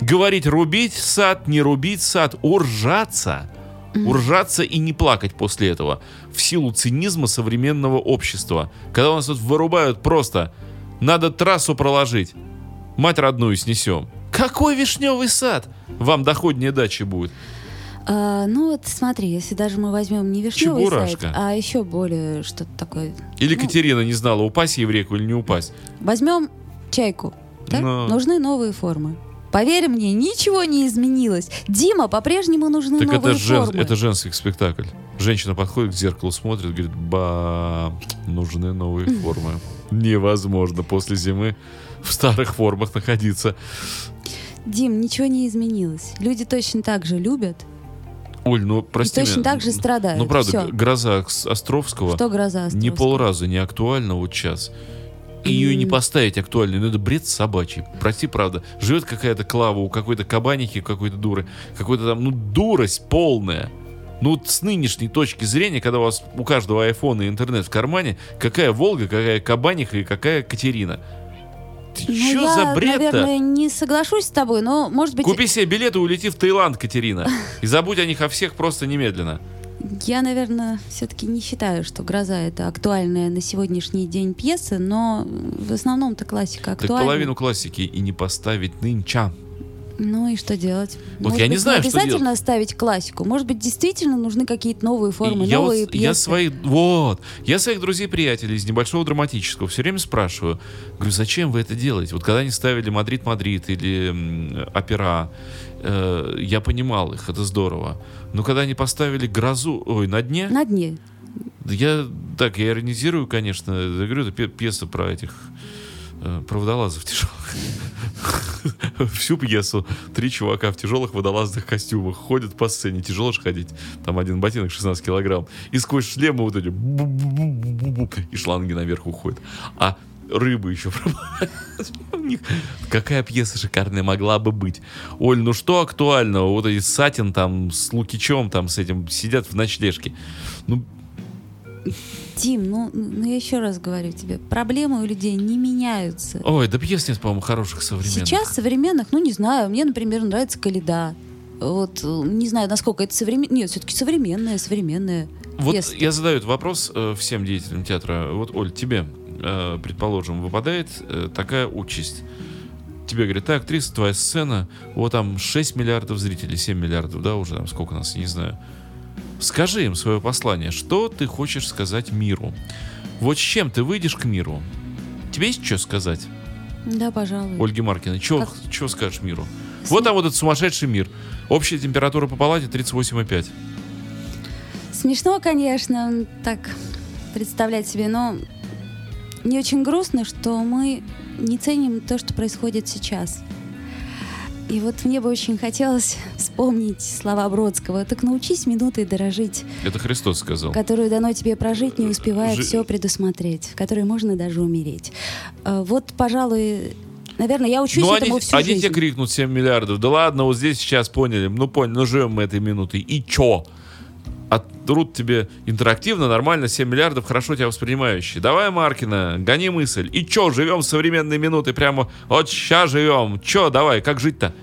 Говорить «рубить сад», «не рубить сад», «уржаться». Уржаться и не плакать после этого. В силу цинизма современного общества. Когда у нас тут вырубают просто «надо трассу проложить», мать родную снесем. Какой вишневый сад? Вам доходнее дачи будет. А, ну вот смотри, если даже мы возьмем не вишневый Чебурашка. сайт, а еще более что-то такое. Или Ну. Катерина не знала, упасть ей в реку или не упасть. Возьмем чайку. так? Ну. Нужны новые формы. Поверь мне, ничего не изменилось. Дима, по-прежнему нужны Так новые это, жен- формы. это женский спектакль. Женщина подходит к зеркалу, смотрит, говорит, ба, нужны новые формы. Невозможно после зимы в старых формах находиться. Дим, ничего не изменилось. Люди точно так же любят Оль, ну и прости точно меня. так же страдают. Ну правда, Всё. г- гроза Ос- Островского Что гроза Островского? полраза не актуальна вот сейчас. И ее не поставить актуальной, ну это бред собачий. Прости, правда. Живет какая-то клава у какой-то кабанихи, какой-то дуры. Какой-то там, ну, дурость полная. Ну, вот с нынешней точки зрения, когда у вас у каждого айфона и интернет в кармане, какая Волга, какая Кабаниха и какая Катерина. Ты Ну, чё я, за бред-то? наверное, не соглашусь с тобой, но, может быть, Купи себе билет и улети в Таиланд, Катерина. И забудь о них о всех просто немедленно. Я, наверное, все-таки не считаю, что «Гроза» — это актуальная на сегодняшний день пьеса, но в основном-то классика Так актуальна. половину классики и не поставить нынча. Ну и что делать? Вот Может я не быть, знаю, что обязательно ставить классику. Может быть, действительно нужны какие-то новые формы, И я, новые вот, пьесы. я своих, вот, я своих друзей-приятелей из небольшого драматического все время спрашиваю, говорю, зачем вы это делаете? Вот когда они ставили Мадрид-Мадрид или м, опера, э, я понимал их, это здорово. Но когда они поставили грозу, ой, на дне, На дне. я так, я иронизирую, конечно, я говорю, это пьеса про этих э, про водолазов тяжелых. Всю пьесу три чувака в тяжелых водолазных костюмах ходят по сцене, тяжело же ходить. Там один ботинок 16 килограмм. И сквозь шлемы вот эти и шланги наверх уходят. А рыбы еще Какая пьеса шикарная могла бы быть. Оль, ну что актуального? Вот эти Сатин там с Лукичем там с этим сидят в ночлежке. Ну, Дим, ну, ну я еще раз говорю тебе, проблемы у людей не меняются. Ой, да пьес нет, по-моему, хороших современных. Сейчас современных, ну не знаю, мне, например, нравится Каледа. Вот, э, не знаю, насколько это современное. Нет, все-таки современная, современная. Вот я задаю этот вопрос э, всем деятелям театра. Вот, Оль, тебе, э, предположим, выпадает э, такая участь. Тебе говорят, так, актриса, твоя сцена, вот там 6 миллиардов зрителей, 7 миллиардов, да, уже там сколько нас, не знаю. Скажи им свое послание, что ты хочешь сказать миру? Вот с чем ты выйдешь к миру? Тебе есть что сказать, Да, пожалуй. Ольги Маркиной? Чего, Как- чего скажешь миру? Вот там вот этот сумасшедший мир. Общая температура по палате 38,5. Смешно, конечно, так представлять себе, но мне очень грустно, что мы не ценим то, что происходит сейчас. И вот мне бы очень хотелось вспомнить слова Бродского. Так научись минутой дорожить, Это Христос сказал. которую дано тебе прожить, не успевая Жи- все предусмотреть, в которой можно даже умереть. Э, Вот, пожалуй, наверное, я учусь Ну, этому они, всю они жизнь. тебе крикнут 7 миллиардов. Да ладно, вот здесь сейчас поняли. Ну, поняли, ну живем мы этой минутой. И чё? Отрут тебе интерактивно, нормально, 7 миллиардов, хорошо тебя воспринимающие. Давай, Маркина, гони мысль. И чё, живем современной минутой, прямо вот сейчас живем. Чё, давай, как жить-то?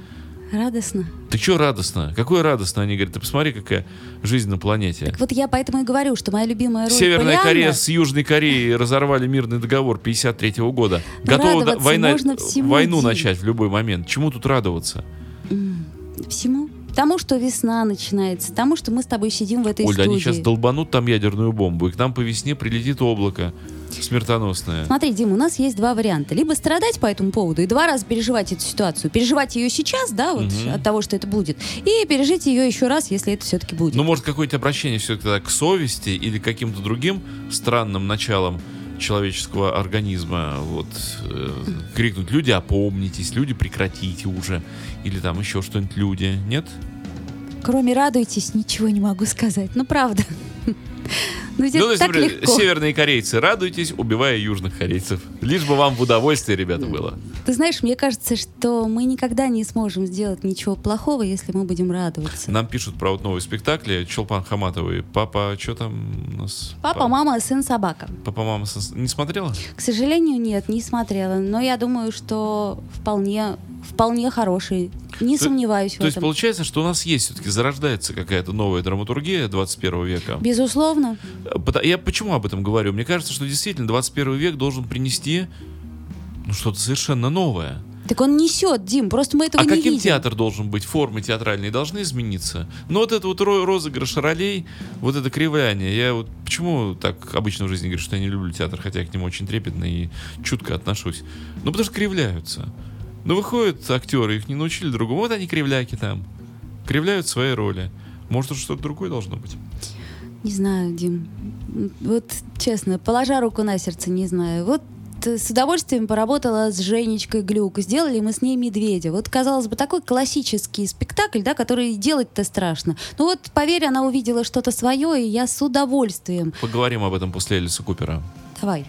Радостно. Ты чё радостно? Какое радостно? Они говорят, ты посмотри, какая жизнь на планете. Вот я поэтому и говорю, что моя любимая роль Северная Корея с Южной Кореей разорвали мирный договор 53 года. Ну, Готовы да- радоваться война, войну Дим. начать в любой момент. Чему тут радоваться? Всему. Тому, что весна начинается, тому, что мы с тобой сидим в этой Оль, студии. они сейчас долбанут там ядерную бомбу, и к нам по весне прилетит облако смертоносное. Смотри, Дим, у нас есть два варианта. Либо страдать по этому поводу и два раза переживать эту ситуацию. Переживать ее сейчас, да, вот от того, что это будет, и пережить ее еще раз, если это все-таки будет. Ну, может, какое-то обращение все-таки к совести или каким-то другим странным началам человеческого организма, вот, э, крикнуть «Люди, опомнитесь! Люди, прекратите уже!» Или там еще что-нибудь «Люди!» Нет? Кроме радуйтесь, ничего не могу сказать. Ну, правда. Ну, ведь ну, то есть, так например, легко. северные корейцы, радуйтесь, убивая южных корейцев. Лишь бы вам в удовольствие, ребята, было. Ты знаешь, мне кажется, что мы никогда не сможем сделать ничего плохого, если мы будем радоваться. Нам пишут про вот новые спектакли. Челпан Хаматовый. Папа, что там у нас? Папа, мама, сын, собака. Папа, мама, сос- не смотрела? К сожалению, нет, не смотрела. Но я думаю, что вполне, вполне хороший. Не То- сомневаюсь в То есть этом. получается, что у нас есть все-таки зарождается какая-то новая драматургия 21 века. Безусловно. Пота- Я почему об этом говорю? Мне кажется, что действительно 21 век должен принести ну, что-то совершенно новое. Так он несет, Дим, просто мы этого а не каким видим. театр должен быть? Формы театральные должны измениться. Но вот это вот ро- розыгрыш ролей, вот это кривляние. Я вот почему так обычно в жизни говорю, что я не люблю театр, хотя я к нему очень трепетно и чутко отношусь. Ну, потому что кривляются. Ну, выходят актеры, их не научили другому. Вот они кривляки там. Кривляют свои роли. Может, это что-то другое должно быть? Не знаю, Дим. Вот честно, положа руку на сердце, не знаю. Вот с удовольствием поработала с Женечкой Глюк. Сделали мы с ней «Медведя». Вот, казалось бы, такой классический спектакль, да, который делать-то страшно. Ну вот, поверь, она увидела что-то свое, и я с удовольствием. Поговорим об этом после Элиса Купера. Давай.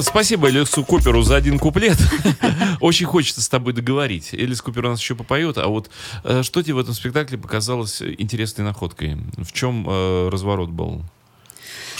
Спасибо Элису Куперу за один куплет. Очень хочется с тобой договорить. Элис Купер у нас еще попоет, а вот э, что тебе в этом спектакле показалось интересной находкой? В чем э, разворот был?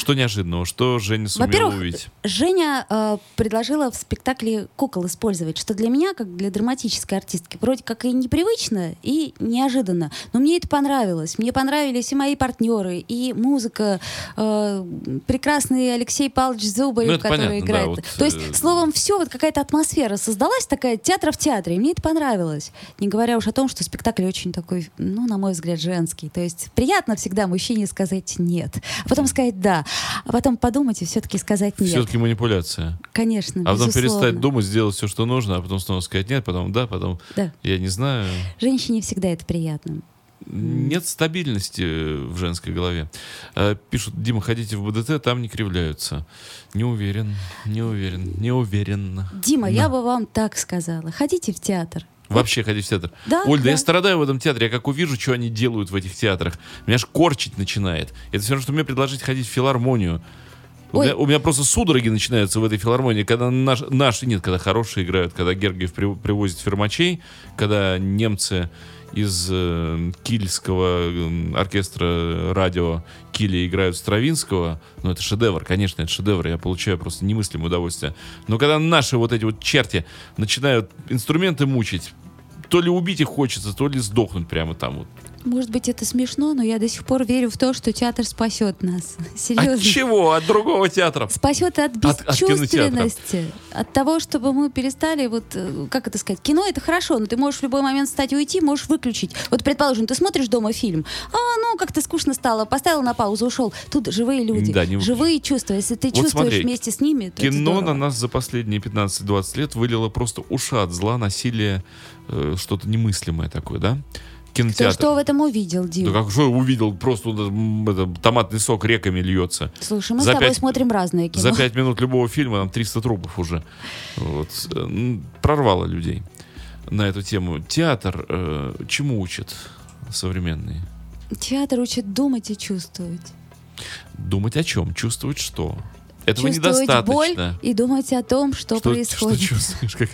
Что неожиданного? Что Женя сумела увидеть? Женя э, предложила в спектакле кукол использовать, что для меня, как для драматической артистки, вроде как и непривычно, и неожиданно. Но мне это понравилось. Мне понравились и мои партнеры, и музыка. э, прекрасный Алексей Павлович Зубарев, Ну, который понятно, да, играет. вот, То есть, э, словом, все, вот какая-то атмосфера создалась такая театра в театре, и мне это понравилось. Не говоря уж о том, что спектакль очень такой, ну, на мой взгляд, женский. То есть приятно всегда мужчине сказать «нет», а потом сказать «да», а потом подумать и все-таки сказать «нет». Все-таки манипуляция. Конечно, А потом безусловно. перестать думать, сделать все, что нужно, а потом снова сказать нет, потом да, потом Да. я не знаю. Женщине всегда это приятно. Нет стабильности в женской голове. Э, Пишут, Дима, ходите в БДТ, там не кривляются. Не уверен, не уверен, не уверен. Дима, я бы вам так сказала. Ходите в театр. Вообще ходить в театр. Да, Оль, да, да. я страдаю в этом театре. Я как увижу, что они делают в этих театрах. Меня аж корчить начинает. Это все равно, что мне предложить ходить в филармонию. У меня, у меня просто судороги начинаются в этой филармонии, когда наш, наши, нет, когда хорошие играют, когда Гергиев при- привозит фермачей, когда немцы из э, кильского э, оркестра радио Киля играют Стравинского, ну это шедевр, конечно, это шедевр, я получаю просто немыслимое удовольствие. Но когда наши вот эти вот черти начинают инструменты мучить, то ли убить их хочется, то ли сдохнуть прямо там вот. Может быть, это смешно, но я до сих пор верю в то, что театр спасет нас. Серьезно. От чего? От другого театра? Спасет от От- от бесчувственности. От, того, чтобы мы перестали, вот, э, как это сказать, кино это хорошо, но ты можешь в любой момент встать и уйти, можешь выключить. Вот, предположим, ты смотришь дома фильм, а, ну, как-то скучно стало, поставил на паузу, ушел. Тут живые люди, Да, не- живые чувства. Если ты Вот чувствуешь смотри, вместе с ними, то Кино на нас за последние 15-20 лет вылило просто ушат зла, насилие, э, что-то немыслимое такое, да? Ты Кинотеатр. что в этом увидел, Дим? Да как что увидел, просто это, томатный сок реками льется. Слушай, мы За с тобой пять- смотрим разные кино. За пять минут любого фильма там 300 трупов уже. Вот. Э, Прорвало людей на эту тему. Театр э, чему учит современный? Театр учит думать и чувствовать. Думать о чем? Чувствовать что? Этого чувствовать боль недостаточно. и думать о том, что, Что, происходит. что чувствуешь? Как,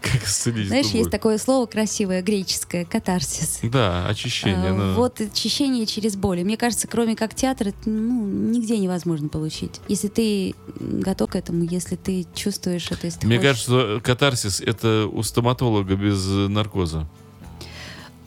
как исцелить Знаешь, эту есть такое слово красивое, греческое, катарсис. Да, очищение. А, но- Вот очищение через боль. И Мне кажется, кроме как театр, это ну, нигде невозможно получить. Если ты готов к этому, если ты чувствуешь это, если Мне хочешь. кажется, что катарсис это у стоматолога без наркоза.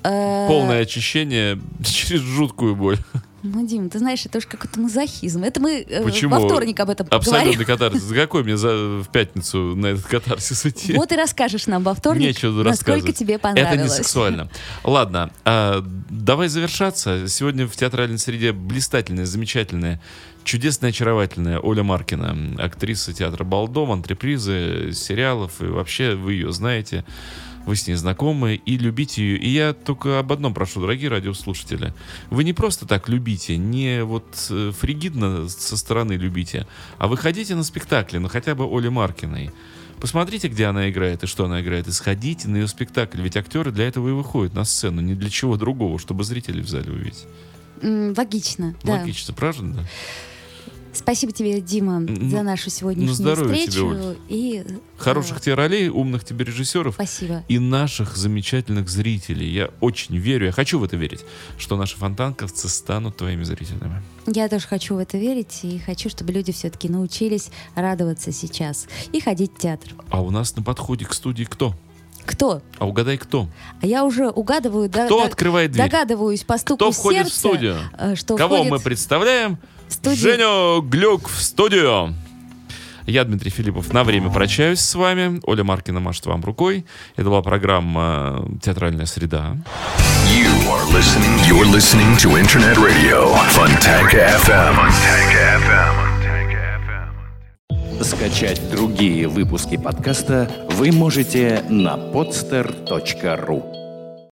Э, Полное очищение через жуткую боль. Ну, Дим, ты знаешь, это уж какой-то мазохизм. Это мы э, Почему? во вторник об этом поговорим. Абсолютный катарсис. За какой мне за, в пятницу на этот катарсис идти? Вот и расскажешь нам во вторник, Нечего насколько тебе Это понравилось. не сексуально. Ладно, а, давай завершаться. Сегодня в театральной среде блистательная, замечательная, чудесная, очаровательная Оля Маркина, актриса театра «Балдом», антрепризы, сериалов, и вообще вы ее знаете. Вы с ней знакомы и любите ее. И я только об одном прошу, дорогие радиослушатели. Вы не просто так любите, не вот э, фригидно со стороны любите, а вы ходите на спектакли, ну хотя бы Оли Маркиной. Посмотрите, где она играет и что она играет, и сходите на ее спектакль. Ведь актеры для этого и выходят на сцену, не для чего другого, чтобы зрителей в зале увидеть. М, Логично, да. Логично, правда? да? Спасибо тебе, Дима, Ну, за нашу сегодняшнюю тебе, встречу. Оль. и Хороших э, тебе ролей, умных тебе режиссеров. Спасибо. и наших замечательных зрителей. Я очень верю, я хочу в это верить, что наши фонтанковцы станут твоими зрителями. Я тоже хочу в это верить и хочу, чтобы люди все-таки научились радоваться сейчас и ходить в театр. А у нас на подходе к студии кто? Кто? А угадай кто? А я уже угадываю, да- Кто да- открывает дверь? догадываюсь по стуку Кто входит сердца, в студию? э, что Кого входит мы представляем? В студию. Женю Глюк в студию. Я, Дмитрий Филиппов, на время прощаюсь с вами. Оля Маркина машет вам рукой. Это была программа «Театральная среда». You are listening. You're listening to Internet Radio. Fontanka FM. Fontanka FM. Скачать другие выпуски подкаста вы можете на podster.ru